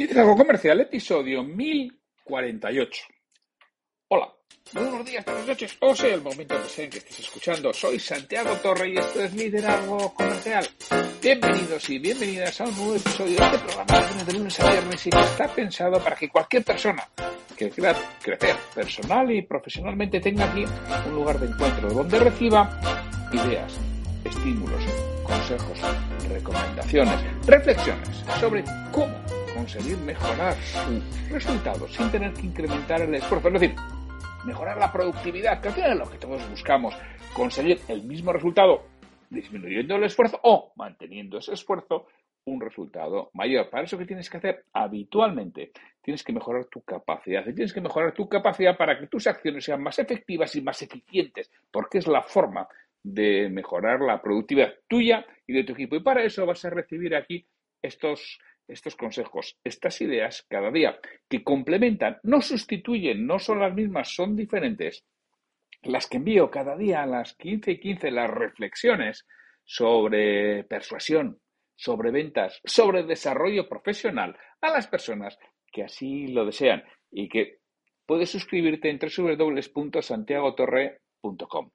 Liderazgo Comercial, episodio 1048. Hola, buenos días, buenas noches, o sea el momento que sea en que estés escuchando. Soy Santiago Torre y esto es Liderazgo Comercial. Bienvenidos y bienvenidas a un nuevo episodio de este programa de lunes a viernes y que está pensado para que cualquier persona que quiera crecer personal y profesionalmente tenga aquí un lugar de encuentro donde reciba ideas, estímulos, consejos, recomendaciones, reflexiones sobre cómo conseguir mejorar sus resultados sin tener que incrementar el esfuerzo. Es decir, mejorar la productividad, que al final es lo que todos buscamos, conseguir el mismo resultado disminuyendo el esfuerzo o manteniendo ese esfuerzo un resultado mayor. Para eso, ¿qué tienes que hacer? Habitualmente tienes que mejorar tu capacidad. Y tienes que mejorar tu capacidad para que tus acciones sean más efectivas y más eficientes, porque es la forma de mejorar la productividad tuya y de tu equipo. Y para eso vas a recibir aquí estos estos consejos, estas ideas cada día, que complementan, no sustituyen, no son las mismas, son diferentes. Las que envío cada día a las 15 y 15, las reflexiones sobre persuasión, sobre ventas, sobre desarrollo profesional a las personas que así lo desean y que puedes suscribirte en www.santiagotorre.com.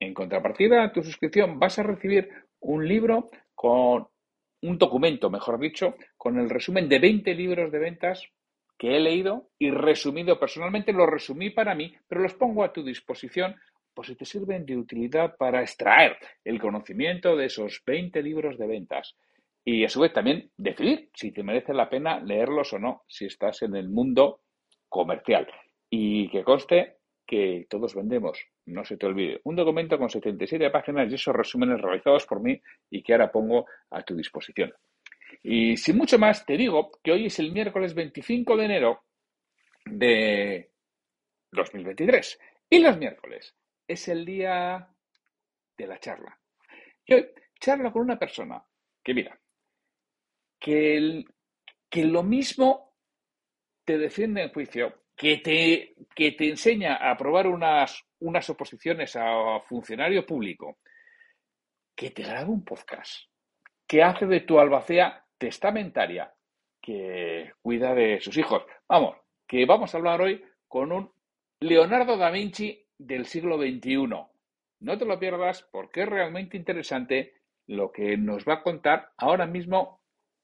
En contrapartida a tu suscripción vas a recibir un libro con un documento, mejor dicho, con el resumen de 20 libros de ventas que he leído y resumido personalmente, los resumí para mí, pero los pongo a tu disposición por si te sirven de utilidad para extraer el conocimiento de esos 20 libros de ventas. Y a su vez también decidir si te merece la pena leerlos o no, si estás en el mundo comercial. Y que conste que todos vendemos, no se te olvide. Un documento con 77 páginas y esos resúmenes realizados por mí y que ahora pongo a tu disposición. Y sin mucho más, te digo que hoy es el miércoles 25 de enero de 2023. Y los miércoles es el día de la charla. Y hoy charlo con una persona que, mira, que, que lo mismo te defiende en juicio que te, que te enseña a aprobar unas, unas oposiciones a funcionario público, que te graba un podcast, que hace de tu albacea testamentaria, que cuida de sus hijos. Vamos, que vamos a hablar hoy con un Leonardo da Vinci del siglo XXI. No te lo pierdas porque es realmente interesante lo que nos va a contar ahora mismo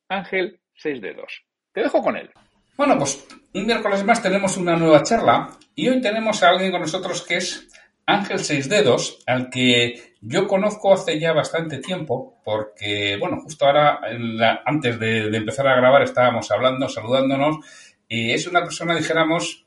Ángel Seis Dedos. Te dejo con él. Bueno, pues un miércoles más tenemos una nueva charla y hoy tenemos a alguien con nosotros que es Ángel Seis Dedos, al que yo conozco hace ya bastante tiempo, porque, bueno, justo ahora, antes de, empezar a grabar, estábamos hablando, saludándonos, y es una persona, dijéramos,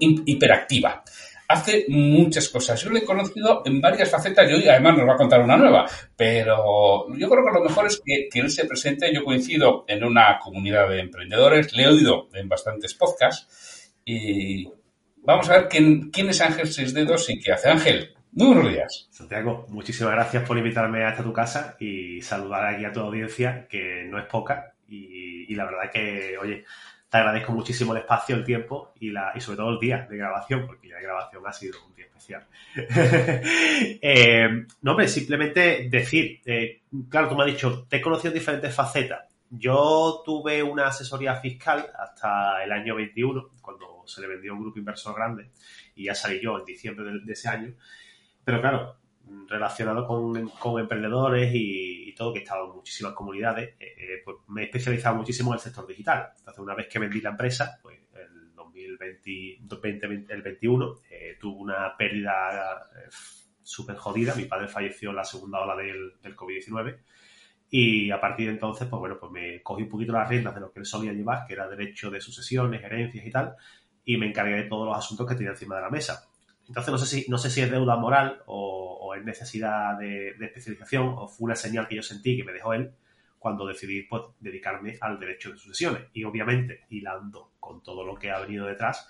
hiperactiva hace muchas cosas. Yo lo he conocido en varias facetas y hoy además nos va a contar una nueva. Pero yo creo que lo mejor es que, él se presente. Yo coincido en una comunidad de emprendedores, le he oído en bastantes podcasts y vamos a ver quién, quién es Ángel Seis Dedos y qué hace Ángel. Muy buenos días. Santiago, muchísimas gracias por invitarme hasta tu casa y saludar aquí a tu audiencia, que no es poca. Y, y la verdad que, oye, te agradezco muchísimo el espacio, el tiempo y, la, y sobre todo el día de grabación, porque la grabación ha sido un día especial. eh, no, hombre, simplemente decir, eh, claro, tú me has dicho, te he conocido en diferentes facetas. Yo tuve una asesoría fiscal hasta el año 21, cuando se le vendió un grupo inversor grande, y ya salí yo en diciembre de, de ese año. Pero claro, relacionado con emprendedores y, que he estado en muchísimas comunidades, eh, eh, pues me he especializado muchísimo en el sector digital. Entonces, una vez que vendí la empresa, pues el 2020, 2020 el 21, eh, tuvo una pérdida eh, súper jodida. Mi padre falleció en la segunda ola del, del COVID-19. Y a partir de entonces, pues bueno, pues me cogí un poquito las riendas de lo que él solía llevar, que era derecho de sucesiones, herencias y tal, y me encargué de todos los asuntos que tenía encima de la mesa. Entonces no sé si, no sé si es deuda moral o, es necesidad de, de, especialización o fue una señal que yo sentí que me dejó él cuando decidí pues, dedicarme al derecho de sucesiones. Y obviamente, hilando con todo lo que ha venido detrás,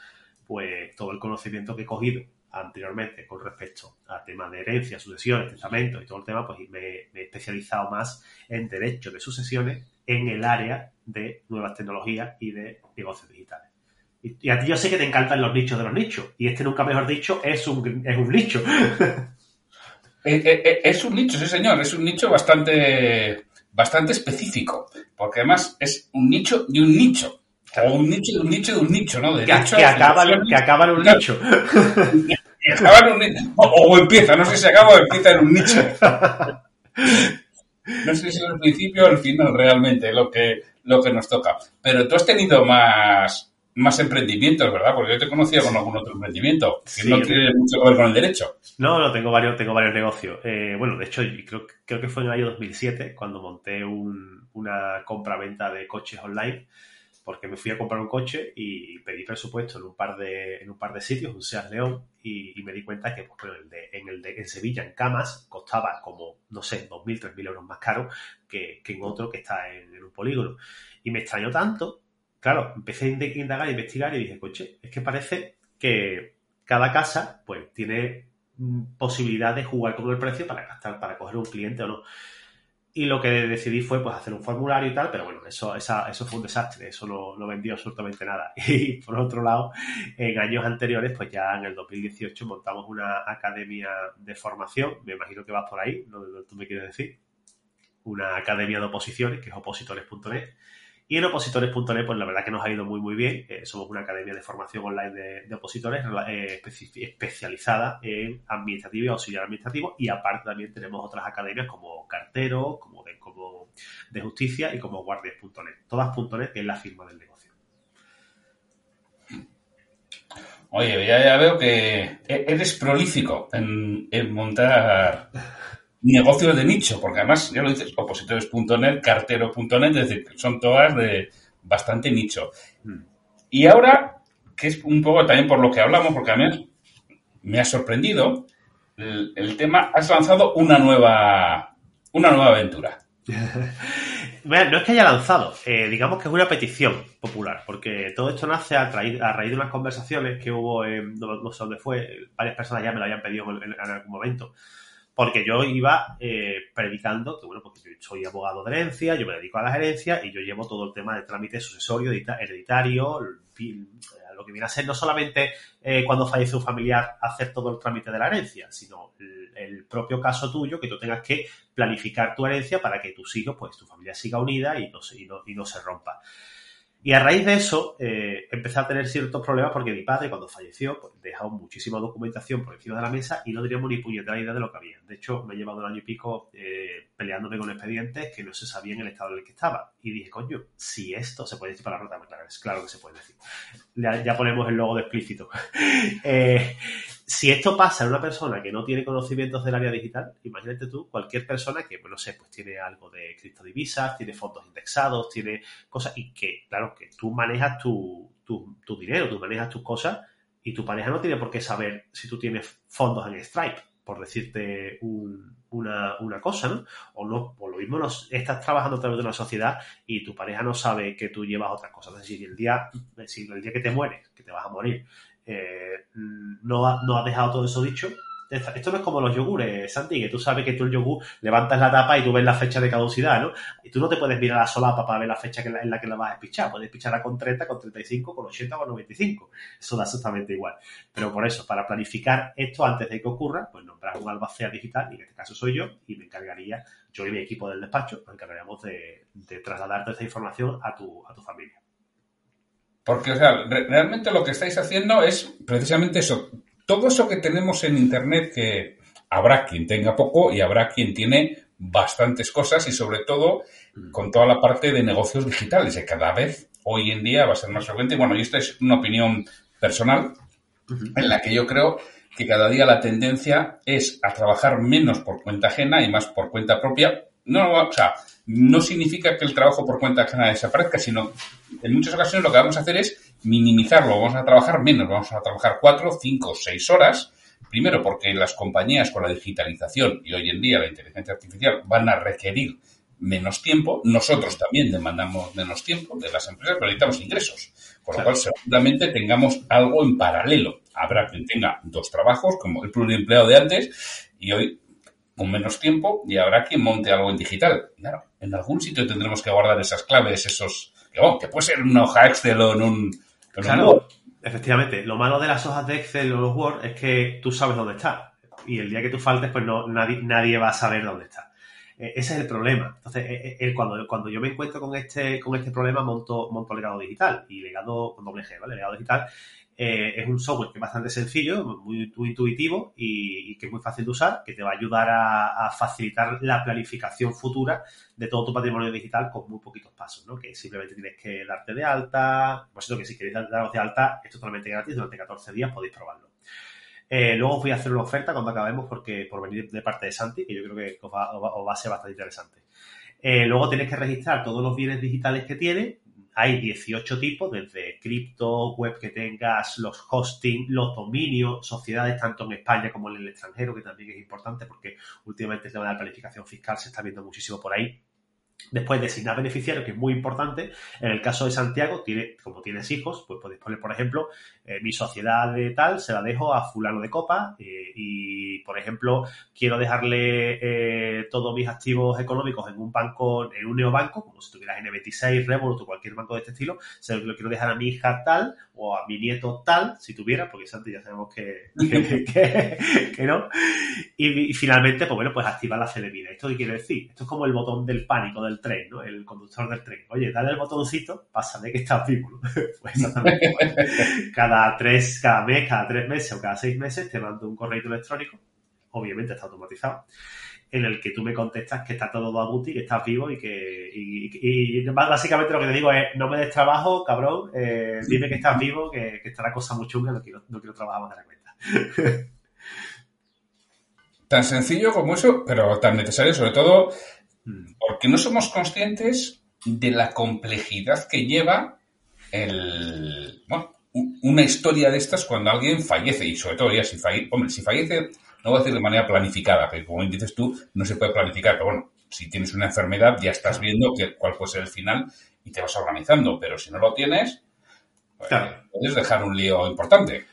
pues todo el conocimiento que he cogido anteriormente con respecto a temas de herencia, sucesiones, testamentos y todo el tema, pues me, me, he especializado más en derecho de sucesiones en el área de nuevas tecnologías y de negocios digitales. Y, a ti yo sé que te encantan los nichos de los nichos, y este nunca mejor dicho es un, es un nicho. Eh, eh, eh, es un nicho, sí señor, es un nicho bastante, bastante específico, porque además es un nicho de un nicho. O un nicho de un nicho de un nicho, ¿no? De que, que, acaba, que acaba en un nicho. O, empieza, no sé si acaba o empieza en un nicho. No sé si es el principio o el final realmente lo que, lo que nos toca. Pero tú has tenido más, más emprendimientos, ¿verdad? Porque yo te conocía con algún otro emprendimiento que no tiene mucho que ver con el derecho. No, no, tengo varios, tengo varios negocios. Eh, bueno, de hecho, creo, creo que fue en el año 2007 cuando monté un, una compra-venta de coches online porque me fui a comprar un coche y pedí presupuesto en un par de, en un par de sitios, un Seat León, y, me di cuenta que pues, bueno, el de, en, el de, en Sevilla, en Camas, costaba como, no sé, 2.000, 3.000 euros más caro que, que, en otro que está en, en, un polígono. Y me extrañó tanto, claro, empecé a indagar, a investigar y dije, coche, es que parece que cada casa pues tiene mm, posibilidad de jugar con el precio para gastar, para coger un cliente o no. Y lo que decidí fue pues hacer un formulario y tal, pero bueno, eso, eso fue un desastre, eso no, no vendió absolutamente nada. Y por otro lado, en años anteriores, pues ya en el 2018 montamos una academia de formación, me imagino que vas por ahí, no, tú me quieres decir, una academia de oposiciones, que es opositores.net, y en opositores.net, pues la verdad que nos ha ido muy, muy bien. Eh, somos una academia de formación online de, opositores eh, especializada en administrativo y auxiliar administrativo. Y aparte también tenemos otras academias como Cartero, como de, como de justicia y como guardias.net. Todas.net, que es la firma del negocio. Oye, ya, veo que e-, eres prolífico en, en montar negocios de nicho, porque además, ya lo dices, opositores.net, cartero.net, es decir, son todas de bastante nicho. Y ahora, que es un poco también por lo que hablamos, porque a mí me ha sorprendido el, tema, has lanzado una nueva, una nueva aventura. bueno, no es que haya lanzado, eh, digamos que es una petición popular, porque todo esto nace a, raíz de unas conversaciones que hubo, en, no, sé dónde fue, varias personas ya me lo habían pedido en algún momento, porque yo iba eh, predicando que, bueno, porque yo soy abogado de herencia, yo me dedico a la herencia y yo llevo todo el tema de trámite sucesorio, hereditario, lo que viene a ser no solamente eh, cuando fallece un familiar hacer todo el trámite de la herencia, sino el, propio caso tuyo, que tú tengas que planificar tu herencia para que tus hijos, pues tu familia siga unida y no y no, y no se rompa. Y a raíz de eso, eh, empecé a tener ciertos problemas porque mi padre, cuando falleció, pues, dejó muchísima documentación por encima de la mesa y no teníamos ni puñetera idea de lo que había. De hecho, me he llevado un año y pico eh, peleándome con expedientes que no se sabía en el estado en el que estaba. Y dije, coño, si esto se puede decir para la rota, claro, claro que se puede decir. Ya, ya ponemos el logo de explícito. eh, si esto pasa en una persona que no tiene conocimientos del área digital, imagínate tú, cualquier persona que, no sé, pues tiene algo de criptodivisas, tiene fondos indexados, tiene cosas, y que, claro, que tú manejas tu, tu, tu dinero, tú manejas tus cosas, y tu pareja no tiene por qué saber si tú tienes fondos en Stripe, por decirte un, una, una, cosa, ¿no? O no, por lo mismo estás trabajando a través de una sociedad y tu pareja no sabe que tú llevas otras cosas. Es decir, el día, si el día que te mueres, que te vas a morir, eh, no, no ha dejado todo eso dicho. Esto no es como los yogures, Santi, que tú sabes que tú el yogur levantas la tapa y tú ves la fecha de caducidad, ¿no? Y tú no te puedes mirar a la solapa para ver la fecha en la que la vas a despichar. Puedes picharla con 30, con 35, con 80 o con 95. Eso da exactamente igual. Pero por eso, para planificar esto antes de que ocurra, pues nombrar un albacea digital, y en este caso soy yo, y me encargaría, yo y mi equipo del despacho, nos encargaríamos de, de trasladar toda esta información a tu, a tu familia. Porque, o sea, realmente lo que estáis haciendo es precisamente eso. Todo eso que tenemos en Internet, que habrá quien tenga poco y habrá quien tiene bastantes cosas y sobre todo con toda la parte de negocios digitales, que cada vez hoy en día va a ser más frecuente. Bueno, y esta es una opinión personal en la que yo creo que cada día la tendencia es a trabajar menos por cuenta ajena y más por cuenta propia. No, o sea, no significa que el trabajo por cuenta ajena desaparezca, sino en muchas ocasiones lo que vamos a hacer es minimizarlo, vamos a trabajar menos, vamos a trabajar cuatro, cinco, seis horas. Primero, porque las compañías con la digitalización y hoy en día la inteligencia artificial van a requerir menos tiempo, nosotros también demandamos menos tiempo de las empresas, pero necesitamos ingresos. Con lo cual, seguramente tengamos algo en paralelo. Habrá quien tenga dos trabajos, como el pluriempleado de antes, y hoy con menos tiempo, y habrá quien monte algo en digital. Claro, en algún sitio tendremos que guardar esas claves, esos... Que, oh, que puede ser en una hoja Excel o en un... claro, efectivamente. Lo malo de las hojas de Excel o los Word es que tú sabes dónde está. Y el día que tú faltes, pues no, nadie, nadie va a saber dónde está. Eh, ese es el problema. Entonces, eh, eh, cuando, cuando yo me encuentro con este, con este problema, monto, monto legado digital. Y legado con doble G, ¿vale? Legado digital es un software que es bastante sencillo, muy, intuitivo y, que es muy fácil de usar, que te va a ayudar a, facilitar la planificación futura de todo tu patrimonio digital con muy poquitos pasos, ¿no? Que simplemente tienes que darte de alta, por cierto que si queréis daros de alta es totalmente gratis, durante 14 días podéis probarlo. Eh, luego os voy a hacer una oferta cuando acabemos porque por venir de parte de Santi, que yo creo que os va, a ser bastante interesante. Eh, luego tenéis que registrar todos los bienes digitales que tiene. Hay 18 tipos, desde cripto, web que tengas, los hosting, los dominios, sociedades tanto en España como en el extranjero, que también es importante porque últimamente el tema de la planificación fiscal se está viendo muchísimo por ahí. Después, designar beneficiario, que es muy importante. En el caso de Santiago, tiene, como tienes hijos, pues podéis poner, por ejemplo, eh, mi sociedad de tal, se la dejo a fulano de copa eh, y, por ejemplo, quiero dejarle eh, todos mis activos económicos en un banco, en un neobanco, como si tuvieras N26, Revolut o cualquier banco de este estilo, se lo quiero dejar a mi hija tal o a mi nieto tal, si tuviera, porque Santi ya sabemos que, que, no. Y, finalmente, pues bueno, pues activar la celebridad. ¿Esto qué quiere decir? Esto es como el botón del pánico del tren, ¿no? El conductor del tren. Oye, dale el botoncito, pásame que estás vivo. pues exactamente. cada tres, cada mes, cada tres meses o cada seis meses te mando un correo electrónico, obviamente está automatizado, en el que tú me contestas que está todo a que estás vivo y que y, básicamente lo que te digo es no me des trabajo, cabrón, eh, dime que estás vivo, que, que, está la cosa muy chunga, no quiero, no quiero trabajar más de la cuenta. tan sencillo como eso, pero tan necesario sobre todo. Porque no somos conscientes de la complejidad que lleva el, bueno, una historia de estas cuando alguien fallece y sobre todo ya si fallece, hombre, si fallece no voy a decir de manera planificada, que como dices tú, no se puede planificar, pero bueno, si tienes una enfermedad ya estás viendo que, cuál puede ser el final y te vas organizando, pero si no lo tienes, pues, puedes dejar un lío importante.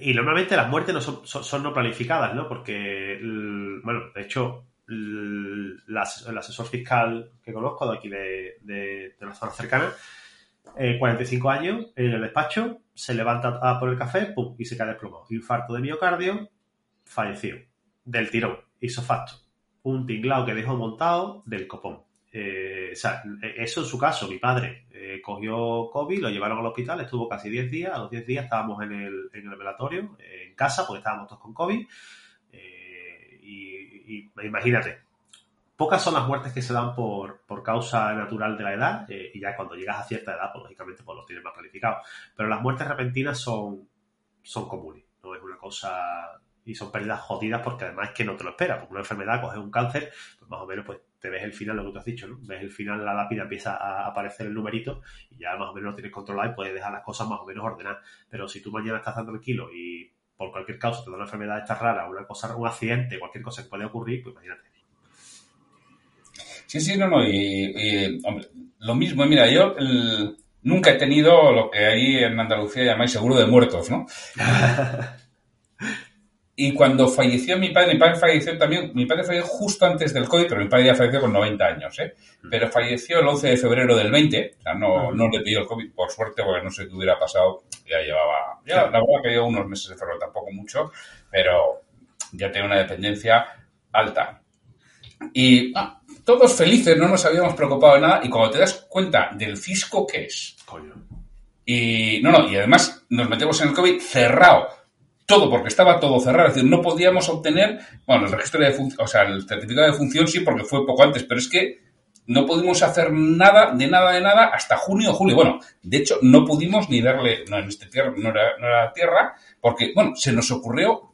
y normalmente las muertes no son, no planificadas, ¿no? Porque, bueno, de hecho, el, asesor fiscal que conozco de aquí de, de, la zona cercana, 45 eh, años, en el despacho, se levanta a por el café, y se cae desplomado. Infarto de miocardio, falleció. Del tirón, hizo facto. Un tinglao que dejó montado del copón. Eh, o sea, eso en su caso, mi padre eh, cogió COVID, lo llevaron al hospital, estuvo casi 10 días, a los 10 días estábamos en el, en el velatorio, en casa, porque estábamos todos con COVID. Y imagínate, Pocas son las muertes que se dan por, causa natural de la edad, eh, y ya cuando llegas a cierta edad, pues lógicamente pues, lo tienes más planificado. Pero las muertes repentinas son, son comunes, no es una cosa. Y son pérdidas jodidas porque además es que no te lo esperas. Porque una enfermedad, coges un cáncer, pues más o menos pues te ves el final, lo que tú has dicho, ¿no? Ves el final, la lápida empieza a aparecer el numerito y ya más o menos lo tienes controlado y puedes dejar las cosas más o menos ordenadas. Pero si tú mañana estás tan tranquilo y por cualquier causa te da una enfermedad esta rara, una cosa, un accidente, cualquier cosa que puede ocurrir, pues imagínate Sí, sí, no, no. Y, hombre, lo mismo, mira, yo nunca he tenido lo que ahí en Andalucía llamáis seguro de muertos, ¿no? y cuando falleció mi padre, mi padre falleció también, mi padre falleció justo antes del COVID, pero mi padre ya falleció con 90 años, ¿eh? Mm. Pero falleció el 11 de febrero del 20, o sea, no, no le pidió el COVID, por suerte, porque no sé qué hubiera pasado, ya llevaba, ya, la verdad que lleva unos meses de febrero, tampoco mucho, pero ya tenía una dependencia alta. Y ah, todos felices, no nos habíamos preocupado de nada, y cuando te das cuenta del fisco que es. Y no, no, y además nos metemos en el COVID cerrado. Todo, porque estaba todo cerrado. Es decir, no podíamos obtener, bueno, el registro de función, o sea, el certificado de función sí, porque fue poco antes, pero es que no pudimos hacer nada, de nada, de nada, hasta junio o julio. Bueno, de hecho, no pudimos ni darle, no, en este tierra, no era, no era tierra, porque, bueno, se nos ocurrió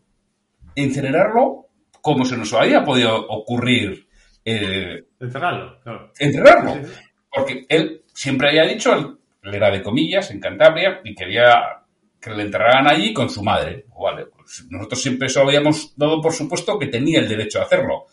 incinerarlo como se nos había podido ocurrir. Eh, enterrarlo, Enterrarlo. Porque él siempre había dicho, él era de comillas, en Cantabria, y quería que le enterraran allí con su madre. Vale, pues nosotros siempre eso habíamos dado por supuesto que tenía el derecho a hacerlo.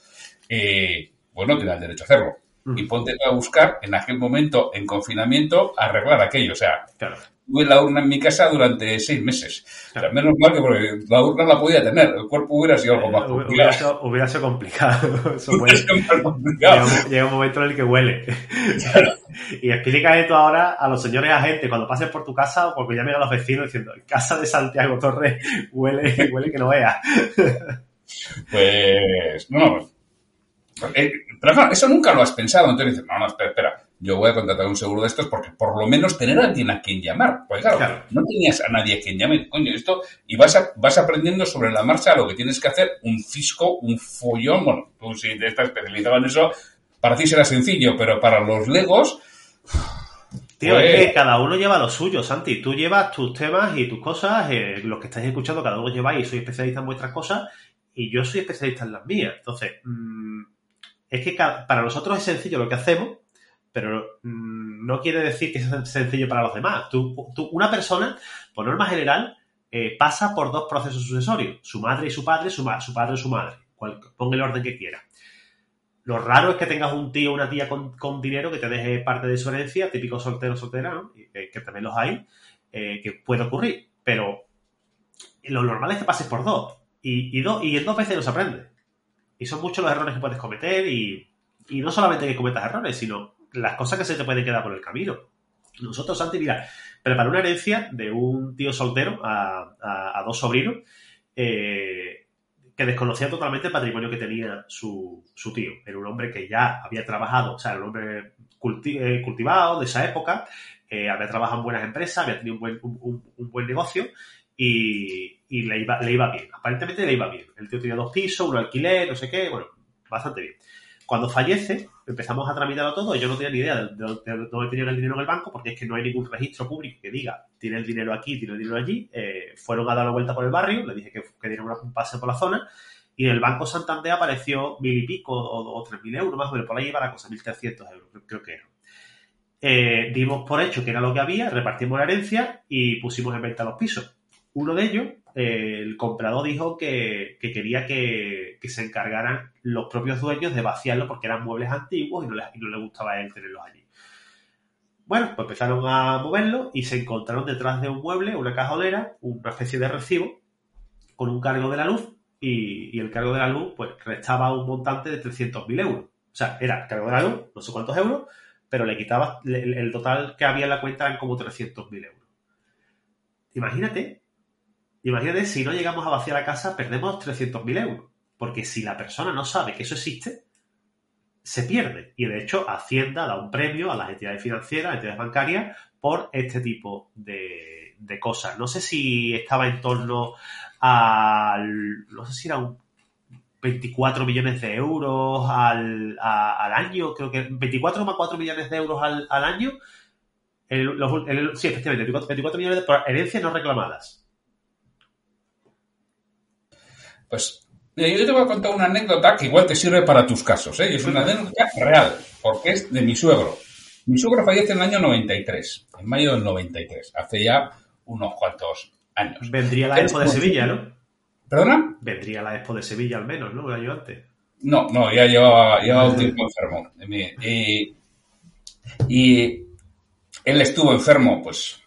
Eh, pues no tenía el derecho a hacerlo. y ponte a buscar en aquel momento, en confinamiento, arreglar aquello. O sea, Claro. Tuve la urna en mi casa durante seis meses. O sea, menos mal que porque la urna la podía tener, el cuerpo hubiera sido algo más Eh, Hubiera complicado. sido, hubiera sido complicado. Eso Hubiera huele. sido más Llega, complicado. un- llega un momento en el que huele. y explícale tú ahora a los señores agentes cuando pases por tu casa o porque llamen a los vecinos diciendo en casa de Santiago Torres huele, huele que no veas. Pues, no, no. Eh, pero claro, eso nunca lo has pensado. Entonces dices, no, no, espera, espera. Yo voy a contratar un seguro de estos porque por lo menos tener a alguien a quien llamar. Pues claro, Claro. no tenías a nadie a quien llamar. Coño, esto. Y vas, a- vas aprendiendo sobre la marcha lo que tienes que hacer, un fisco, un follón. Bueno, tú si te estás especializado en eso, para ti será sencillo, pero para los legos. Tío, Pues- es que cada uno lleva lo suyo, Santi. Tú llevas tus temas y tus cosas. eh, los que estáis escuchando, cada uno lleváis. Soy especialista en vuestras cosas y yo soy especialista en las mías. Entonces, mm, es que para nosotros es sencillo lo que hacemos, pero mm, no quiere decir que sea sencillo para los demás. Tú, tú- una persona, por norma general, eh, pasa por dos procesos sucesorios: su madre y su padre, su, su padre y su madre. Cual, ponga el orden que quiera. Lo raro es que tengas un tío o una tía con, con dinero que te deje parte de su herencia, típico soltero soltera, ¿no? Y que, también los hay, eh, que puede ocurrir. Pero lo normal es que pases por dos. Y, y, y en dos veces no se aprende. Y son muchos los errores que puedes cometer y no solamente que cometas errores, sino las cosas que se te pueden quedar por el camino. Nosotros, Santi, mira, preparé una herencia de un tío soltero a, a- dos sobrinos eh, que desconocía totalmente el patrimonio que tenía su, su tío. Era un hombre que ya había trabajado, o sea, era un hombre eh, cultivado de esa época, eh, había trabajado en buenas empresas, había tenido un buen, un buen negocio y, y le, iba, le iba bien. Aparentemente le iba bien. El tío tenía dos pisos, un alquiler, no sé qué, bueno, bastante bien. Cuando fallece, empezamos a tramitarlo todo y yo no tenía ni idea de, de- de dónde tenía el dinero en el banco porque es que no hay ningún registro público que diga tiene el dinero aquí, tiene el dinero allí. Eh, fueron a dar la vuelta por el barrio, le dije que, que dieran una- un pase por la zona y en el Banco Santander apareció mil y pico o, tres mil euros más o menos, por ahí iba la cosa, mil trescientos euros, creo que era. Eh, dimos por hecho que era lo que había, repartimos la herencia y pusimos en venta los pisos. Uno de ellos, eh, el comprador dijo que, que quería que, que se encargaran los propios dueños de vaciarlo porque eran muebles antiguos y no, les, no gustaba él tenerlos allí. Bueno, pues empezaron a moverlo y se encontraron detrás de un mueble, una cajonera, una especie de recibo con un cargo de la luz y, y el cargo de la luz pues restaba un montante de 300.000 euros. O sea, era el cargo de la luz, no sé cuántos euros, pero le quitaba, el, el total que había en la cuenta eran como 300.000 euros. Imagínate, imagínate si no llegamos a vaciar la casa, perdemos 300.000 euros. Porque si la persona no sabe que eso existe, se pierde. Y de hecho, Hacienda da un premio a las entidades financieras, a las entidades bancarias, por este tipo de, cosas. No sé si estaba en torno al. No sé si era un 24 millones de euros al, al año, creo que 24,4 millones de euros al, al año. Sí, efectivamente, 24, 24 millones por herencias no reclamadas. Pues mira, yo te voy a contar una anécdota que igual te sirve para tus casos, ¿eh? Es una anécdota real, porque es de mi suegro. Mi suegro fallece en el año 93, en mayo del 93, hace ya unos cuantos años. Vendría la Expo de Sevilla, ¿no? ¿Perdona? Vendría la Expo de Sevilla al menos, ¿no? Un año antes. No, no, ya llevaba, llevaba un tiempo enfermo. Y, y él estuvo enfermo, pues,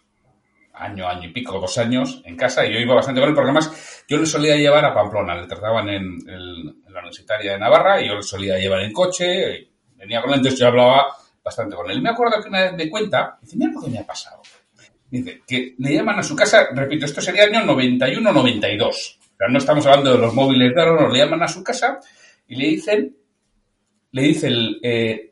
año, año y pico, dos años en casa, y yo iba bastante con él, porque además yo le solía llevar a Pamplona, le trataban en, el- la Universitaria de Navarra, y yo le solía llevar en coche, venía con él, entonces yo hablaba bastante con él. Y me acuerdo que una vez me cuenta, dice, mira lo que me ha pasado. Dice, que le llaman a su casa, repito, esto sería año 91-92. O sea, no estamos hablando de los móviles de ahora, no, le llaman a su casa y le dicen, le dicen eh,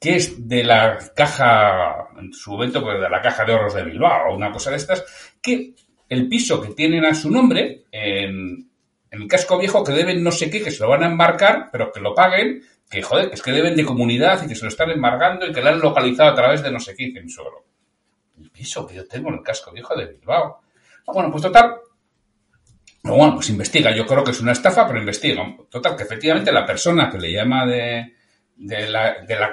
que es de la caja, en su momento, pues de la caja de ahorros de Bilbao o una cosa de estas, que el piso que tienen a su nombre en, el casco viejo, que deben no sé qué, que se lo van a embarcar, pero que lo paguen, que joder, es que deben de comunidad y que se lo están embargando y que lo han localizado a través de no sé qué, dice mi suegro. El piso que yo tengo en el casco viejo de Bilbao. Ah, Bueno, pues total, no, bueno, pues investiga. Yo creo que es una estafa, pero investiga. Total, que efectivamente la persona que le llama de, de, la, de la,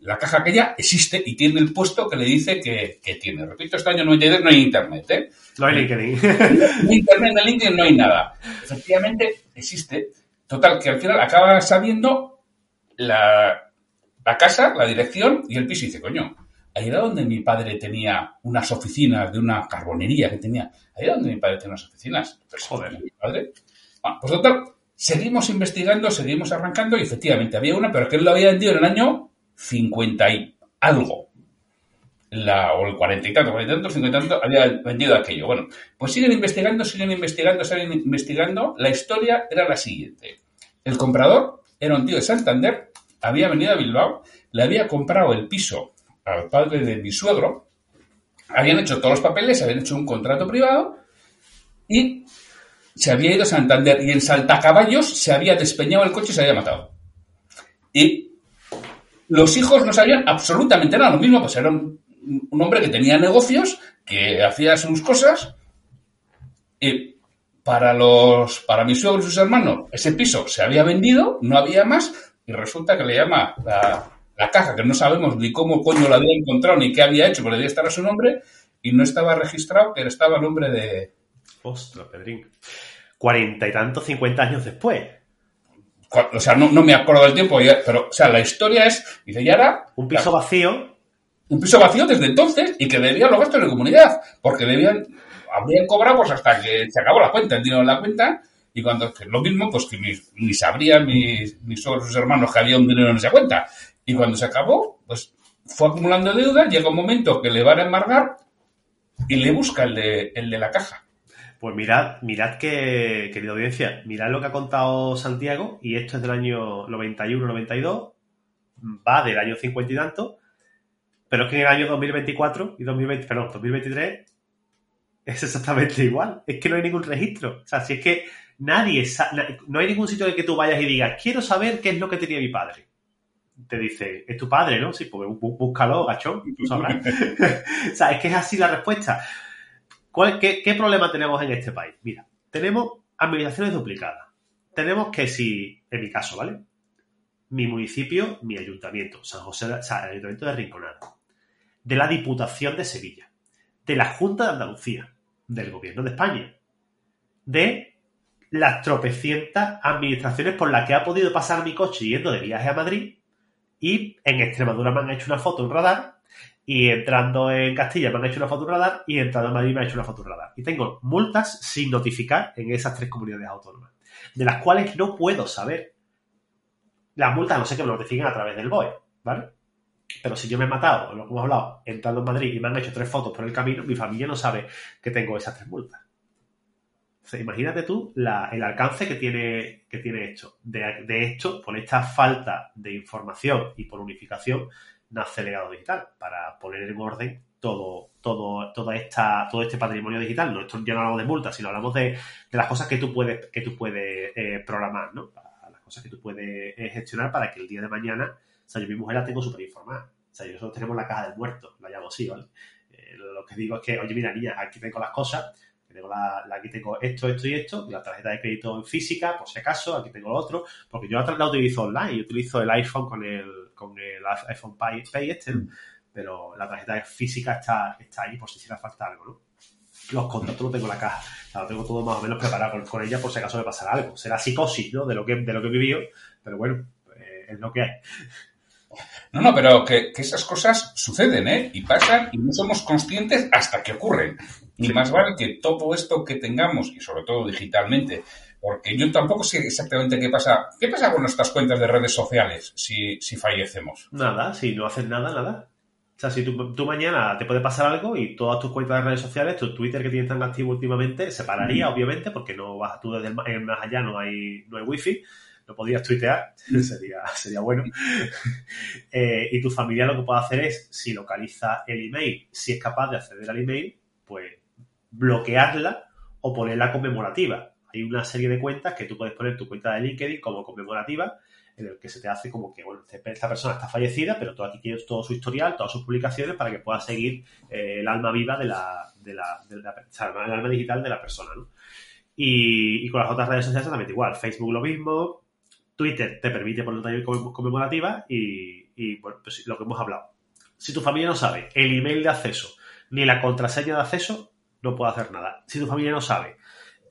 la caja aquella existe y tiene el puesto que le dice que, que tiene. Repito, este año 93 no hay internet, ¿eh? No hay LinkedIn. No hay internet, no hay LinkedIn, no hay nada. Efectivamente existe. Total, que al final acaba sabiendo la, la casa, la dirección y el piso. Y dice, coño, ahí era donde mi padre tenía unas oficinas de una carbonería que tenía. Ahí era donde mi padre tenía unas oficinas. Pues, joder, mi padre. Bueno, pues total, seguimos investigando, seguimos arrancando y efectivamente había una, pero que él lo había vendido en el año 50 y algo. La, o el 40 y tanto, 40 y tanto, 50 y tanto, había vendido aquello. Bueno, pues siguen investigando, siguen investigando, siguen investigando. La historia era la siguiente. El comprador era un tío de Santander, había venido a Bilbao, le había comprado el piso al padre de mi suegro, habían hecho todos los papeles, habían hecho un contrato privado y se había ido a Santander y en Saltacaballos se había despeñado el coche y se había matado. Y los hijos no sabían absolutamente nada, lo mismo, pues era un, hombre que tenía negocios, que hacía sus cosas y para los para mi suegro y sus hermanos ese piso se había vendido, no había más y resulta que le llama la, la caja, que no sabemos ni cómo coño la había encontrado ni qué había hecho, pero debía estar a su nombre y no estaba registrado, que estaba el nombre de... Ostras, Pedrín. Cuarenta y tantos, cincuenta años después. O sea, no, me acuerdo del tiempo, pero, o sea, la historia es, dice Yara... Un piso vacío. Un piso vacío desde entonces y que debía los gastos de comunidad, porque debían, habrían cobrado pues hasta que se acabó la cuenta, el dinero en la cuenta, y cuando, lo mismo, pues que ni, sabrían mis, mis sus hermanos que había un dinero en esa cuenta. Y cuando se acabó, pues fue acumulando deuda, llega un momento que le van a embargar y le busca el de, el de la caja. Pues mirad, mirad que, querida audiencia, mirad lo que ha contado Santiago, y esto es del año 91-92, va del año 50 y tanto, pero es que en el año 2024 y 2020, perdón, 2023 es exactamente igual. Es que no hay ningún registro. O sea, si es que nadie, no hay ningún sitio en el que tú vayas y digas, quiero saber qué es lo que tenía mi padre te dice, es tu padre, ¿no? Sí, pues búscalo, gachón, tú sabrás. o sea, es que es así la respuesta. Qué, problema tenemos en este país? Mira, tenemos administraciones duplicadas. Tenemos que si, en mi caso, ¿vale? Mi municipio, mi ayuntamiento, San José, ayuntamiento de Rinconado, de la Diputación de Sevilla, de la Junta de Andalucía, del Gobierno de España, de las tropecientas administraciones por las que ha podido pasar mi coche yendo de viaje a Madrid y en Extremadura me han hecho una foto en radar. Y entrando en Castilla me han hecho una en radar. Y entrando en Madrid me han hecho una en radar. Y tengo multas sin notificar en esas tres comunidades autónomas. De las cuales no puedo saber. Las multas no sé que me notifiquen a través del BOE. ¿Vale? Pero si yo me he matado, lo que hemos hablado, entrando en Madrid y me han hecho tres fotos por el camino, mi familia no sabe que tengo esas tres multas imagínate tú el alcance que tiene, que tiene esto. De, esto, por esta falta de información y por unificación, nace legado digital, para poner en orden todo, todo, toda esta, todo este patrimonio digital. No, esto ya no hablamos de multas, sino hablamos de, las cosas que tú puedes, que tú puedes eh, programar, ¿no? Las cosas que tú puedes eh, gestionar para que el día de mañana, o sea, yo mi mujer la tengo súper informada. O sea, nosotros tenemos la caja del muerto, la llamo así, ¿vale? Eh, lo que digo es que, oye, mira, niña, aquí tengo las cosas, tengo la, aquí tengo esto, esto y esto, la tarjeta de crédito en física, por si acaso, aquí tengo lo otro, porque yo la, utilizo online, yo utilizo el iPhone con el, con el iPhone Pay, este, mm. pero la tarjeta física está, está ahí por si hiciera falta algo, ¿no? Los contratos los tengo en la caja, o lo tengo todo más o menos preparado con, ella por si acaso me pasara algo. Será psicosis, ¿no? De lo que, de lo que he vivido, pero bueno, eh, es lo que hay. No, no, pero que, esas cosas suceden, ¿eh? Y pasan y no somos conscientes hasta que ocurren. Y más vale que todo esto que tengamos, y sobre todo digitalmente, porque yo tampoco sé exactamente qué pasa. ¿Qué pasa con nuestras cuentas de redes sociales si, si fallecemos? Nada, si no haces nada, nada. O sea, si tú, mañana te puede pasar algo y todas tus cuentas de redes sociales, tu Twitter que tienes tan activo últimamente, se pararía, mm. obviamente, porque no vas tú desde el más allá, no hay, no hay wifi lo podías tuitear, sería, sería bueno. Eh, y tu familia lo que puede hacer es, si localiza el email, si es capaz de acceder al email, pues bloquearla o ponerla conmemorativa. Hay una serie de cuentas que tú puedes poner tu cuenta de LinkedIn como conmemorativa, en el que se te hace como que, bueno, esta persona está fallecida, pero tú aquí tienes todo su historial, todas sus publicaciones para que puedas seguir eh, el alma viva de la, de la, el alma digital de la persona, ¿no? Y, con las otras redes sociales también igual. Facebook lo mismo, Twitter te permite poner también conmemorativa y, y pues lo que hemos hablado. Si tu familia no sabe el email de acceso ni la contraseña de acceso, no puede hacer nada. Si tu familia no sabe,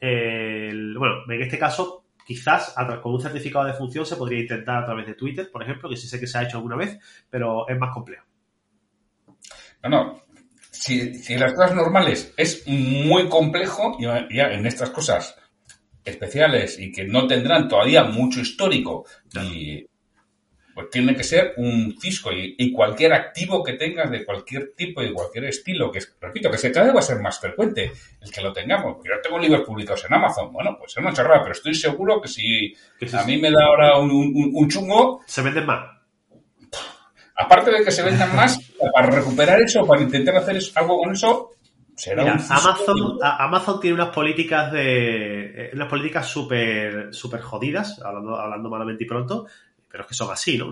bueno, en este caso, Quizás con un certificado de función se podría intentar a través de Twitter, por ejemplo, que sí sé que se ha hecho alguna vez, pero es más complejo. No, no. Si, si las cosas normales es muy complejo, ya en estas cosas especiales y que no tendrán todavía mucho histórico y pues tiene que ser un Cisco y, cualquier activo que tengas de cualquier tipo y de cualquier estilo, que repito, que se cada vez va a ser más frecuente el que lo tengamos. Yo tengo libros publicados en Amazon, bueno, pues es una charrada, pero estoy seguro que si a mí me da ahora un, chungo... Se venden más. Aparte de que se vendan más, para recuperar eso, para intentar hacer algo con eso, será Mira, Amazon, Amazon tiene unas políticas de eh, unas políticas súper super jodidas, hablando, hablando malamente y pronto, pero es que son así, ¿no?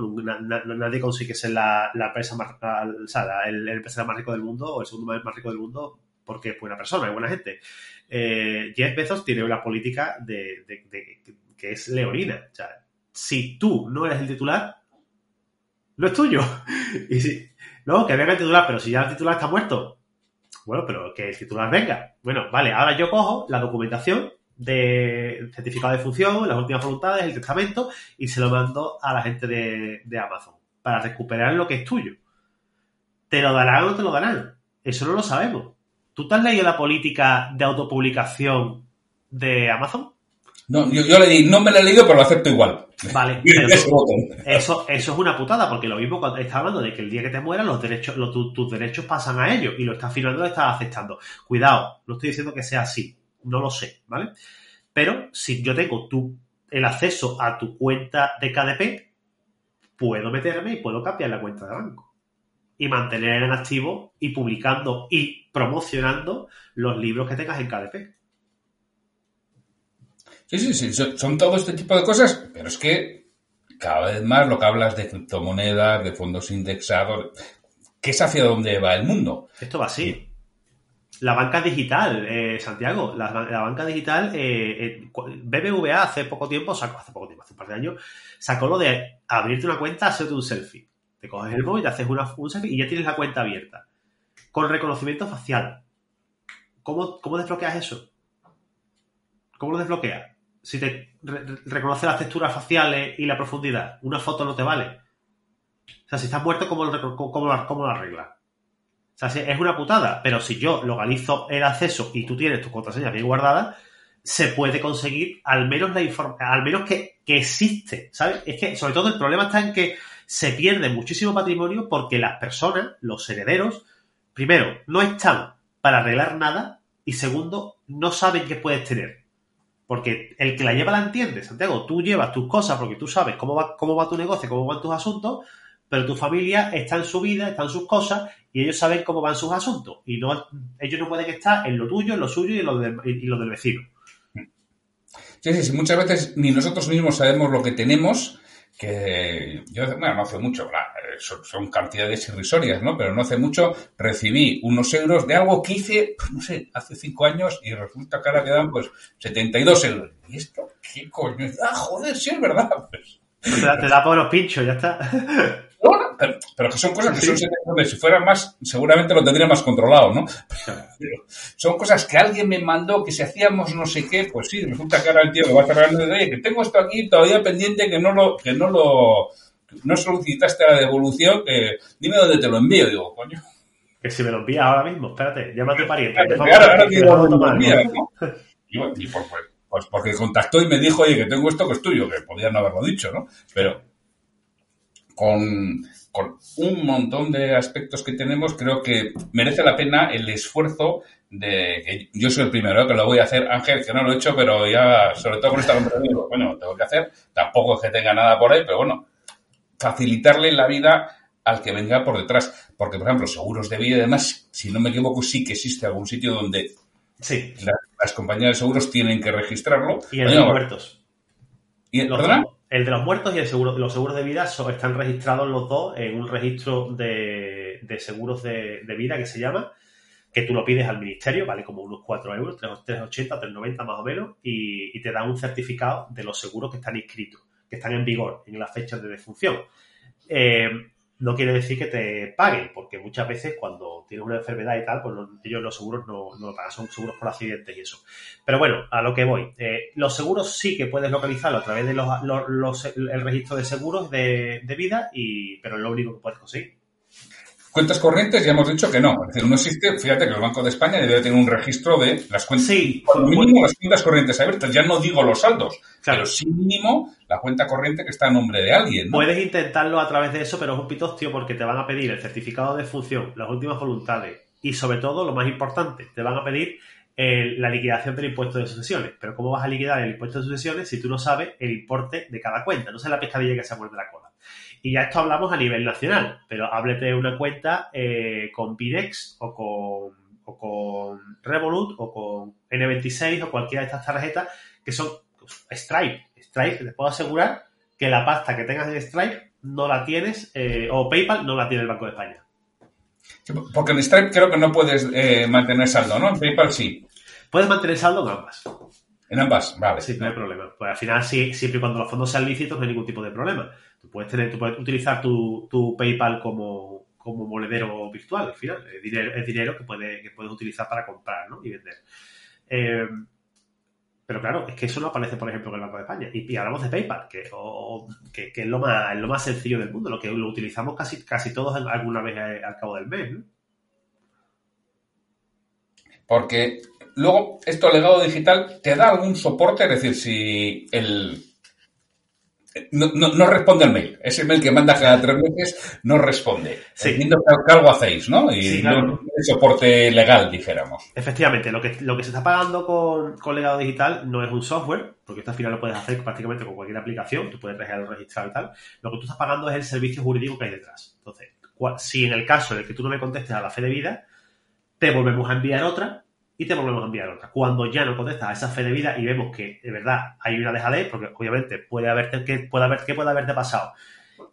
Nadie consigue ser la, empresa más, o el, empresario más rico del mundo o el segundo más rico del mundo porque es buena persona, es buena gente. Eh, Jeff Bezos tiene una política de, que es leonina. O sea, si tú no eres el titular, no es tuyo. y si, no, que venga el titular, pero si ya el titular está muerto, bueno, pero que el titular venga. Bueno, vale, ahora yo cojo la documentación de certificado de función, las últimas voluntades, el testamento, y se lo mando a la gente de, Amazon para recuperar lo que es tuyo. ¿Te lo darán o no te lo darán? Eso no lo sabemos. ¿Tú te has leído la política de autopublicación de Amazon? No, yo, le di, no me la he leído, pero lo acepto igual. Vale, eso, eso es una putada, porque lo mismo cuando está hablando de que el día que te mueras, los derechos, tus derechos pasan a ellos, y lo estás firmando, lo estás aceptando. Cuidado, no estoy diciendo que sea así no lo sé, ¿vale? Pero si yo tengo tu, el acceso a tu cuenta de KDP, puedo meterme y puedo cambiar la cuenta de banco. Y mantener en activo y publicando y promocionando los libros que tengas en KDP. Sí, sí, sí, son todo este tipo de cosas, pero es que cada vez más lo que hablas de criptomonedas, de fondos indexados, ¿qué es hacia dónde va el mundo? Esto va así. La banca digital, eh, Santiago, la, banca digital, eh, eh BBVA hace poco tiempo, sacó, hace poco tiempo, hace un par de años, sacó lo de abrirte una cuenta, hacerte un selfie. Te coges el móvil, te haces una, un selfie y ya tienes la cuenta abierta. Con reconocimiento facial. ¿Cómo, cómo desbloqueas eso? ¿Cómo lo desbloqueas? Si te reconoce las texturas faciales y la profundidad, una foto no te vale. O sea, si estás muerto, ¿cómo cómo, cómo lo arreglas? O sea, es una putada, pero si yo localizo el acceso y tú tienes tus contraseñas bien guardadas, se puede conseguir al menos la al menos que, existe, ¿sabes? Es que sobre todo el problema está en que se pierde muchísimo patrimonio porque las personas, los herederos, primero, no están para arreglar nada y segundo, no saben qué puedes tener. Porque el que la lleva la entiende, Santiago. Tú llevas tus cosas porque tú sabes cómo va, cómo va tu negocio, cómo van tus asuntos, pero tu familia está en su vida, está en sus cosas y ellos saben cómo van sus asuntos. Y no, ellos no pueden estar en lo tuyo, en lo suyo y en lo, del vecino. Sí, sí, sí, muchas veces ni nosotros mismos sabemos lo que tenemos, que yo, bueno, no hace mucho, son, cantidades irrisorias, ¿no? Pero no hace mucho recibí unos euros de algo que hice, pues, no sé, hace cinco años y resulta que ahora quedan pues 72 euros. ¿Y esto qué coño? Ah, joder, sí es verdad. Pues. Te, da, te da por los pinchos, ya está. pero, que son cosas que son si fuera más, seguramente lo tendría más controlado, ¿no? son cosas que alguien me mandó que si hacíamos no sé qué, pues sí, resulta que ahora el tío me va a cerrar de que tengo esto aquí todavía pendiente que no lo, que no lo, no solicitaste la devolución, que dime dónde te lo envío, digo, coño. Que si me lo envías ahora mismo, espérate, llama a tu pariente. ahora, Y, por, pues, pues porque contactó y me dijo, oye, que tengo esto que es tuyo, que podía no haberlo dicho, ¿no? Pero con, un montón de aspectos que tenemos, creo que merece la pena el esfuerzo de que yo soy el primero que lo voy a hacer, Ángel, que no lo he hecho, pero ya, sobre todo con esta conversación, bueno, tengo que hacer, tampoco es que tenga nada por ahí, pero bueno, facilitarle la vida al que venga por detrás. Porque, por ejemplo, seguros de vida y demás, si no me equivoco, sí que existe algún sitio donde sí. las compañías de seguros tienen que registrarlo. Y en los muertos. ¿Y, ¿Perdona? El de los muertos y el seguro, los seguros de vida están registrados los dos en un registro de, seguros de, vida que se llama, que tú lo pides al ministerio, vale como unos 4 euros, 380, 390 más o menos, y, te dan un certificado de los seguros que están inscritos, que están en vigor en las fechas de defunción. Eh, no quiere decir que te paguen, porque muchas veces cuando tienes una enfermedad y tal, pues ellos los seguros no, no lo pagan, son seguros por accidentes y eso. Pero bueno, a lo que voy. Eh, los seguros sí que puedes localizarlo a través de los, el registro de seguros de, de vida, y, pero es lo único que puedes conseguir. Cuentas corrientes ya hemos dicho que no. Es decir, no existe, fíjate que el Banco de España debe tener un registro de las cuentas. Sí, por mínimo las cuentas corrientes abiertas. Ya no digo los saldos, claro. pero sí mínimo la cuenta corriente que está a nombre de alguien. ¿no? Puedes intentarlo a través de eso, pero es un pitostio porque te van a pedir el certificado de función, las últimas voluntades y sobre todo, lo más importante, te van a pedir eh, la liquidación del impuesto de sucesiones. Pero ¿cómo vas a liquidar el impuesto de sucesiones si tú no sabes el importe de cada cuenta? No sé la pescadilla que se muerde la cola. Y ya esto hablamos a nivel nacional, pero háblete de una cuenta eh, con Pirex o con, o con Revolut o con N26 o cualquiera de estas tarjetas que son Stripe. Stripe, te puedo asegurar que la pasta que tengas en Stripe no la tienes, eh, o PayPal no la tiene el Banco de España. Porque en Stripe creo que no puedes eh, mantener saldo, ¿no? En PayPal sí. Puedes mantener saldo en ambas. En ambas, vale. Sí, no hay problema. Pues al final, sí, siempre y cuando los fondos sean lícitos, no hay ningún tipo de problema. Tú puedes, tener, puedes utilizar tu, tu PayPal como, como monedero virtual, al final. Es dinero, es dinero que, puede, que puedes utilizar para comprar ¿no? y vender. Eh, pero claro, es que eso no aparece, por ejemplo, en el Banco de España. Y, hablamos de PayPal, que, o, que, que, es, lo más, es lo más sencillo del mundo, lo que lo utilizamos casi, casi todos alguna vez al cabo del mes. ¿no? Porque luego, esto legado digital, ¿te da algún soporte? Es decir, si el no, no, no, responde al mail. Ese mail que manda cada tres meses no responde. Sí. Entiendo que algo hacéis, ¿no? Y sí, claro. no hay soporte legal, dijéramos. Efectivamente, lo que, lo que se está pagando con, con, legado digital no es un software, porque esto al final lo puedes hacer prácticamente con cualquier aplicación, tú puedes registrar y tal. Lo que tú estás pagando es el servicio jurídico que hay detrás. Entonces, si en el caso el que tú no me contestes a la fe de vida, te volvemos a enviar otra y te volvemos a enviar otra. Cuando ya no contestas a esa fe de vida y vemos que de verdad hay una dejadez, porque obviamente puede haberte, que puede haber, ¿qué puede haberte pasado?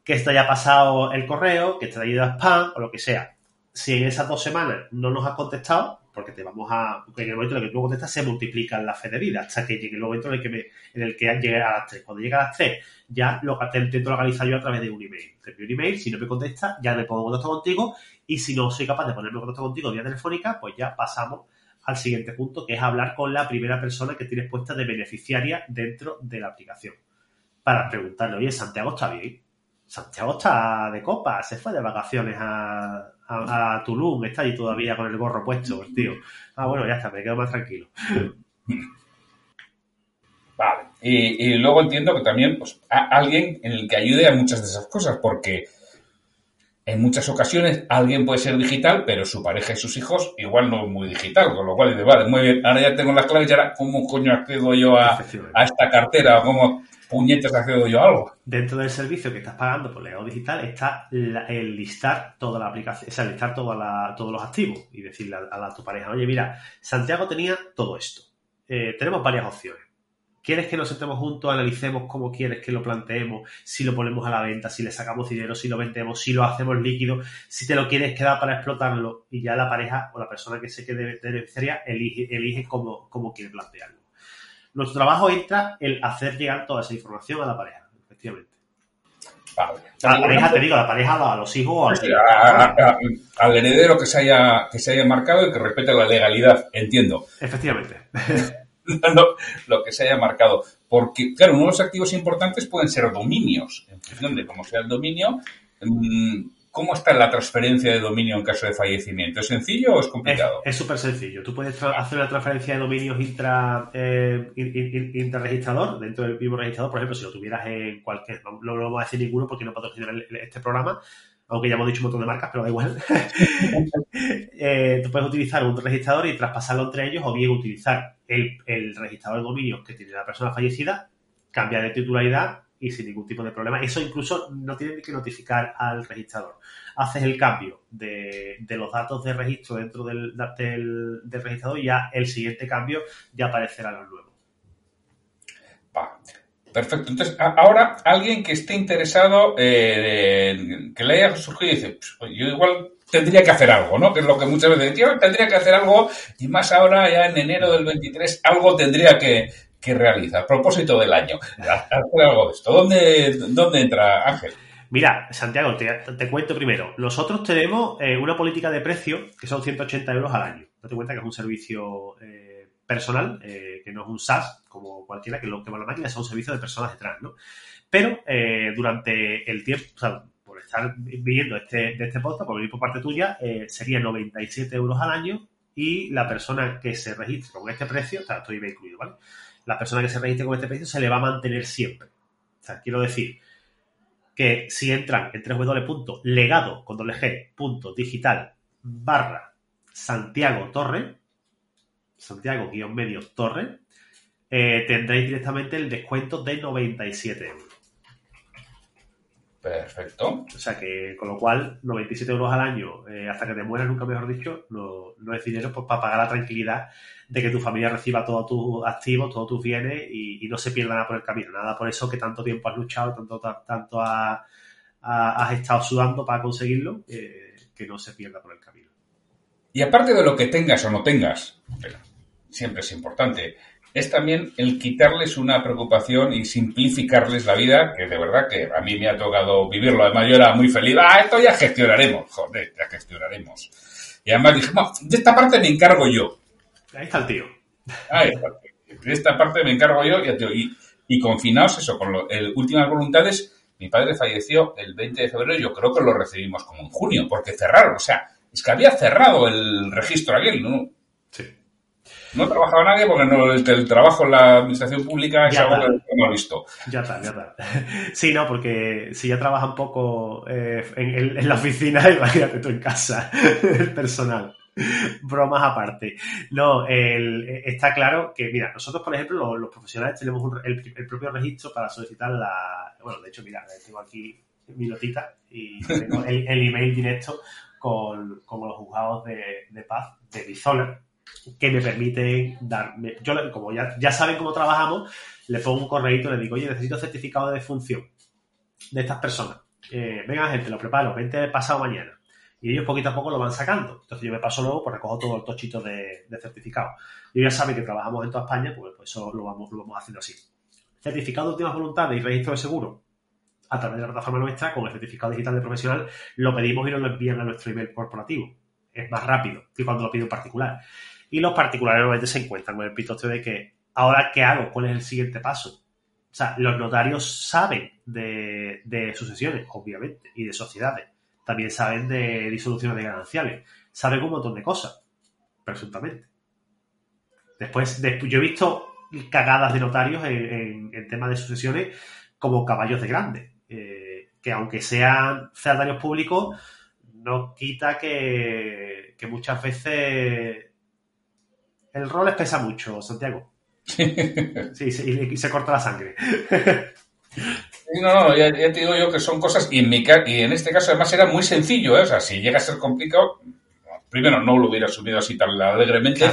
Que esto haya pasado el correo, que te haya ido a spam o lo que sea. Si en esas dos semanas no nos has contestado, porque te vamos a. En el momento en el que tú contestas se multiplica la fe de vida hasta que llegue el momento en el que, me, en el que llegue a las 3. Cuando llegue a las 3, ya lo te intento localizar yo a través de un email. Te un email, si no me contesta, ya me pongo en contacto contigo y si no soy capaz de ponerme en contacto contigo vía telefónica, pues ya pasamos al siguiente punto, que es hablar con la primera persona que tienes puesta de beneficiaria dentro de la aplicación. Para preguntarle, oye, Santiago está bien. Santiago está de copa, se fue de vacaciones a, Tulum, está ahí todavía con el gorro puesto, tío. Ah, bueno, ya está, me quedo más tranquilo. Vale. Y, y luego entiendo que también, pues, a alguien en el que ayude a muchas de esas cosas, porque en muchas ocasiones alguien puede ser digital, pero su pareja y sus hijos igual no es muy digital, con lo cual dice, vale, muy bien, ahora ya tengo las claves y ahora cómo coño accedo yo a, a esta cartera, cómo puñetes accedo yo a algo. Dentro del servicio que estás pagando por legado digital está la, el listar toda la aplicación, o sea, listar toda la, todos los activos y decirle a, a, tu pareja, oye, mira, Santiago tenía todo esto. Eh, tenemos varias opciones ¿Quieres que nos sentemos juntos, analicemos cómo quieres que lo planteemos? Si lo ponemos a la venta, si le sacamos dinero, si lo vendemos, si lo hacemos líquido, si te lo quieres quedar para explotarlo y ya la pareja o la persona que se quede beneficiaria elige, elige cómo, cómo quiere plantearlo. Nuestro trabajo entra el hacer llegar toda esa información a la pareja, efectivamente. Vale. A la pareja, te digo, a la pareja, a los hijos o sí, al heredero que se haya que se haya marcado y que respete la legalidad, entiendo. Efectivamente. lo, lo, que se haya marcado. Porque, claro, uno de los activos importantes pueden ser dominios. En función de cómo sea el dominio, ¿cómo está la transferencia de dominio en caso de fallecimiento? ¿Es sencillo o es complicado? Es súper sencillo. Tú puedes hacer una transferencia de dominios intra, eh, dentro del mismo registrador. Por ejemplo, si lo tuvieras en cualquier, no, no lo vamos a decir ninguno porque no patrocina este programa, aunque ya hemos dicho un montón de marcas, pero da igual. eh, tú puedes utilizar un registrador y traspasarlo entre ellos, o bien utilizar el, el registrador de dominio que tiene la persona fallecida, cambiar de titularidad y sin ningún tipo de problema. Eso incluso no tienes que notificar al registrador. Haces el cambio de, de los datos de registro dentro del, del, del, registrador y ya el siguiente cambio ya aparecerá los nuevos. Perfecto. Entonces, ahora alguien que esté interesado, eh, que le haya surgido y dice, pues, yo igual tendría que hacer algo, ¿no? Que es lo que muchas veces yo tendría que hacer algo y más ahora, ya en enero del 23, algo tendría que, que realizar. Propósito del año. Hacer algo de esto. ¿Dónde, dónde entra Ángel? Mira, Santiago, te, cuento primero. Nosotros tenemos eh, una política de precio que son 180 euros al año. Date cuenta que es un servicio eh, personal, eh, que no es un SaaS como cualquiera, que lo que va la máquina es un servicio de personas detrás, ¿no? Pero durante el tiempo, o sea, por estar viviendo este, de este podcast, por venir por parte tuya, sería 97 euros al año y la persona que se registre con este precio, o sea, esto iba incluido, ¿vale? La persona que se registre con este precio se le va a mantener siempre. O sea, quiero decir, que si entran en www.legado con doble G, punto, digital barra Santiago Torre, Santiago guion medio Torre, eh, tendréis directamente el descuento de 97 euros. Perfecto. O sea que, con lo cual, 97 euros al año, eh, hasta que te mueras, nunca mejor dicho, no, no es dinero pues, para pagar la tranquilidad de que tu familia reciba todos tus activos, todos tus bienes y, no se pierda nada por el camino. Nada por eso que tanto tiempo has luchado, tanto, tanto has, estado sudando para conseguirlo, eh, que no se pierda por el camino. Y aparte de lo que tengas o no tengas, siempre es importante, es también el quitarles una preocupación y simplificarles la vida, que de verdad que a mí me ha tocado vivirlo. Además, yo era muy feliz. Ah, esto ya gestionaremos. Joder, ya gestionaremos. Y además dije, de esta parte me encargo yo. Ahí está el tío. Ahí está. De esta parte me encargo yo y, y confinaos eso, con lo, el, últimas voluntades. Mi padre falleció el 20 de febrero y yo creo que lo recibimos como en junio, porque cerraron. O sea, es que había cerrado el registro aquel, ¿no? No ha trabajado nadie porque no, el, trabajo en la administración pública es algo que no hemos visto. Ya está, ya está. Sí, no, porque si ya trabajan poco eh, en, la oficina, imagínate tú en casa, el personal. Bromas aparte. No, está claro que, mira, nosotros, por ejemplo, los, profesionales tenemos el, propio registro para solicitar la. Bueno, de hecho, mira, tengo aquí mi notita y tengo el, email directo con, los juzgados de, de paz de Bizola que me permiten darme. Yo, como ya, ya saben cómo trabajamos, le pongo un correíto y le digo, oye, necesito certificado de función de estas personas. Eh, venga, gente, lo preparo, vente pasado mañana. Y ellos poquito a poco lo van sacando. Entonces yo me paso luego, pues recojo todo el tochito de, certificado. Y ya saben que trabajamos en toda España, pues, pues, eso lo vamos, lo vamos haciendo así. Certificado de últimas voluntades y registro de seguro a través de la plataforma nuestra, con el certificado digital de profesional, lo pedimos y nos lo envían a nuestro email corporativo. Es más rápido que cuando lo pido en particular. Y los particulares normalmente se encuentran con el pitosteo de que, ¿ahora qué hago? ¿Cuál es el siguiente paso? O sea, los notarios saben de, de sucesiones, obviamente, y de sociedades. También saben de disoluciones de gananciales. Saben un montón de cosas, presuntamente. Después, yo he visto cagadas de notarios en, en, temas de sucesiones como caballos de grande. Eh, que aunque sean feudarios públicos, no quita que muchas veces el rol les pesa mucho, Santiago. Sí, sí y, se corta la sangre. No, no, ya, te digo yo que son cosas, y en, mi, y en este caso además era muy sencillo, ¿eh? o sea, si llega a ser complicado, primero no lo hubiera asumido así tan alegremente,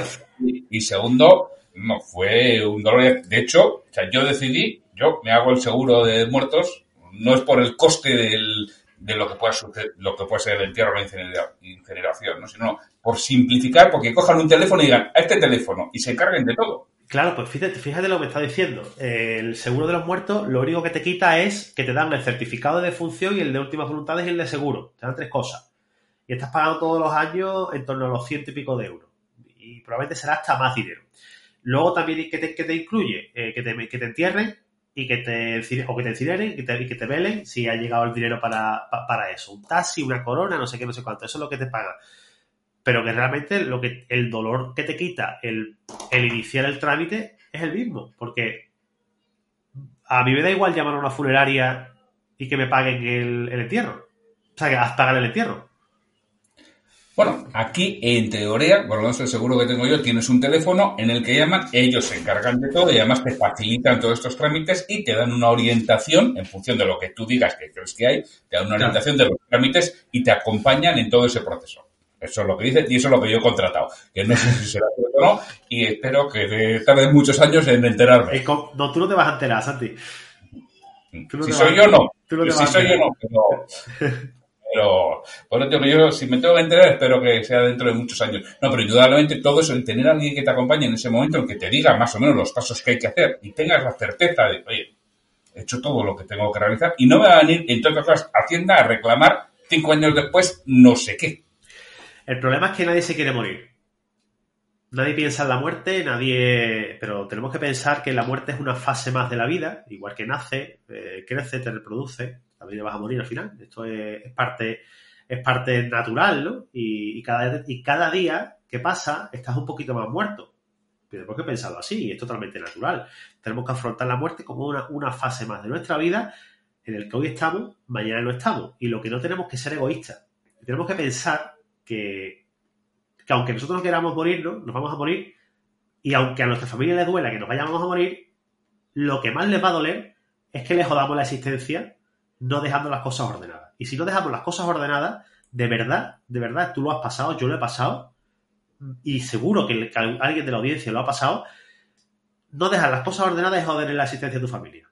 y, segundo, no, fue un dolor, de hecho, o sea, yo decidí, yo me hago el seguro de muertos, no es por el coste del, de lo que pueda suceder, lo que puede ser el entierro o la incineración, ¿no? sino por simplificar, porque cojan un teléfono y digan a este teléfono y se encarguen de todo. Claro, pues fíjate, fíjate lo que está diciendo. El seguro de los muertos lo único que te quita es que te dan el certificado de defunción y el de últimas voluntades y el de seguro. Te dan tres cosas. Y estás pagando todos los años en torno a los ciento y pico de euros. Y probablemente será hasta más dinero. Luego también, ¿qué te, te incluye? Eh, que, te, que te entierren y que te o que te incineren y que te, velen si ha llegado el dinero para, para, eso. Un taxi, una corona, no sé qué, no sé cuánto. Eso es lo que te paga. Pero que realmente lo que el dolor que te quita el, el iniciar el trámite es el mismo. Porque a mí me da igual llamar a una funeraria y que me paguen el, el entierro. O sea, que pagar el entierro. Bueno, aquí en teoría, por lo menos el seguro que tengo yo, tienes un teléfono en el que llaman, ellos se encargan de todo y además te facilitan todos estos trámites y te dan una orientación en función de lo que tú digas que crees que hay, te dan una orientación de los trámites y te acompañan en todo ese proceso. Eso es lo que dice y eso es lo que yo he contratado. Que no sé si será cierto o no y espero que tarde muchos años en enterarme. No, tú no te vas a enterar, Santi. si soy yo, no. si soy yo, no. Pero, Pero, por lo yo, si me tengo que enterar, espero que sea dentro de muchos años. No, pero indudablemente todo eso, el tener a alguien que te acompañe en ese momento, en que te diga más o menos los pasos que hay que hacer y tengas la certeza de, oye, he hecho todo lo que tengo que realizar y no me va a venir, entre otras cosas, Hacienda a reclamar cinco años después no sé qué. El problema es que nadie se quiere morir. Nadie piensa en la muerte, nadie. Pero tenemos que pensar que la muerte es una fase más de la vida, igual que nace, eh, crece, te reproduce, también vas a morir al final. Esto es, parte, es parte natural, ¿no? Y, cada, y cada día que pasa, estás un poquito más muerto. Tenemos que pensarlo así, es totalmente natural. Tenemos que afrontar la muerte como una, una fase más de nuestra vida en el que hoy estamos, mañana no estamos. Y lo que no tenemos que ser egoístas. Tenemos que pensar que que aunque nosotros no queramos morirnos, nos vamos a morir, y aunque a nuestra familia le duela que nos vayamos a morir, lo que más les va a doler es que le jodamos la existencia no dejando las cosas ordenadas. Y si no dejamos las cosas ordenadas, de verdad, de verdad, tú lo has pasado, yo lo he pasado, y seguro que, alguien de la audiencia lo ha pasado, no dejar las cosas ordenadas es joder la existencia de tu familia.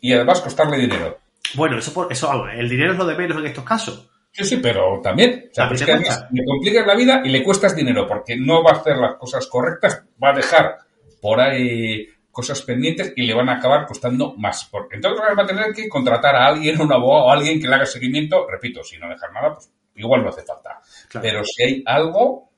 Y además costarle dinero. Bueno, eso, por, eso el dinero es lo de menos en estos casos. Sí, sí, pero también. O sea, es que le complicas la vida y le cuestas dinero porque no va a hacer las cosas correctas, va a dejar por ahí cosas pendientes y le van a acabar costando más. Porque entonces va a tener que contratar a alguien, un abogado o alguien que le haga seguimiento. Repito, si no dejar nada, pues igual no hace falta. Pero si hay algo.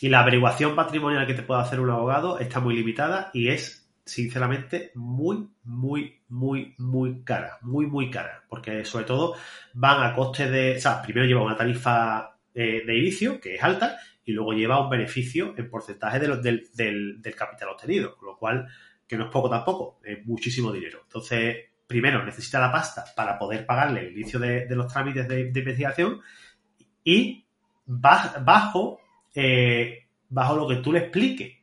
Y la averiguación patrimonial que te puede hacer un abogado está muy limitada y es sinceramente, muy, muy, muy, muy cara. Muy, muy cara. Porque sobre todo van a coste de. O sea, primero lleva una tarifa eh, de inicio, que es alta, y luego lleva un beneficio en porcentaje de del, del, capital obtenido. Con lo cual, que no es poco tampoco, es muchísimo dinero. Entonces, primero necesita la pasta para poder pagarle el inicio de, los trámites de, investigación y bajo, eh, bajo lo que tú le expliques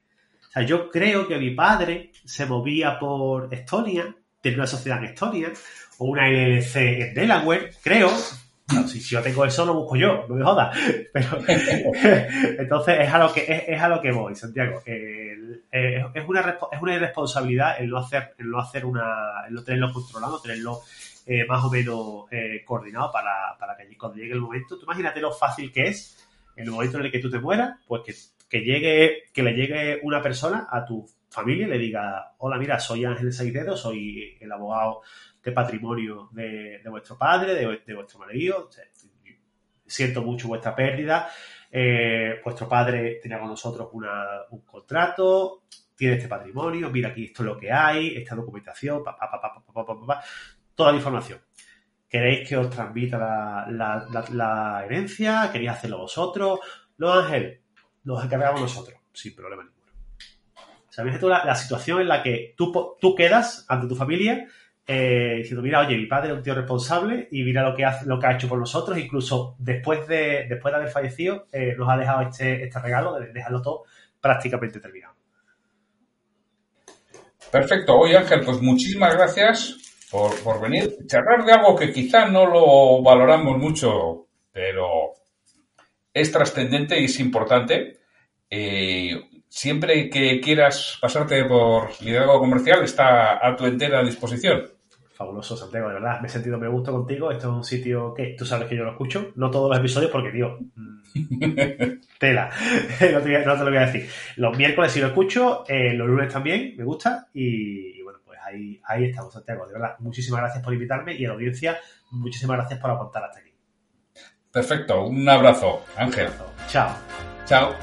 o sea, yo creo que mi padre se movía por Estonia, tenía una sociedad en Estonia, o una LLC en Delaware, creo. Si, yo tengo eso, lo busco yo, no me jodas. Pero, entonces, es a lo que, es, a lo que voy, Santiago. es, una, es una irresponsabilidad el no hacer, el no hacer una, el no tenerlo controlado, tenerlo eh, más o menos eh, coordinado para, para que cuando llegue el momento, tú imagínate lo fácil que es, en el momento en el que tú te mueras, pues que que llegue, que le llegue una persona a tu familia y le diga, hola, mira, soy Ángel Saicedo, soy el abogado de patrimonio de, vuestro padre, de, vuestro marido, siento mucho vuestra pérdida, eh, vuestro padre tenía con nosotros un contrato, tiene este patrimonio, mira aquí esto es lo que hay, esta documentación, pa, pa, pa, toda la información. ¿Queréis que os transmita la, la herencia? ¿Queréis hacerlo vosotros? No, Ángel, nos encargamos nosotros, sin problema ninguno. ¿Sabes tú la, situación en la que tú, tú quedas ante tu familia eh, diciendo, mira, oye, mi padre es un tío responsable y mira lo que, hace, lo que ha hecho por nosotros, incluso después de, después de haber fallecido, eh, nos ha dejado este, este regalo de todo prácticamente terminado. Perfecto. Oye, Ángel, pues muchísimas gracias por, por venir. Charlar de algo que quizá no lo valoramos mucho, pero es trascendente y es importante. Eh, siempre que quieras pasarte por liderazgo comercial, está a tu entera disposición. Fabuloso, Santiago, de verdad. Me he sentido me gusto contigo. Esto es un sitio que tú sabes que yo lo escucho. No todos los episodios porque, tío, mm, tela. no, te, lo voy a decir. Los miércoles sí lo escucho, eh, los lunes también, me gusta. Y, bueno, pues ahí, ahí estamos, Santiago. De verdad, muchísimas gracias por invitarme y a la audiencia, muchísimas gracias por aportar hasta aquí. Perfecto, un abrazo, Ángel. Chao. Chao.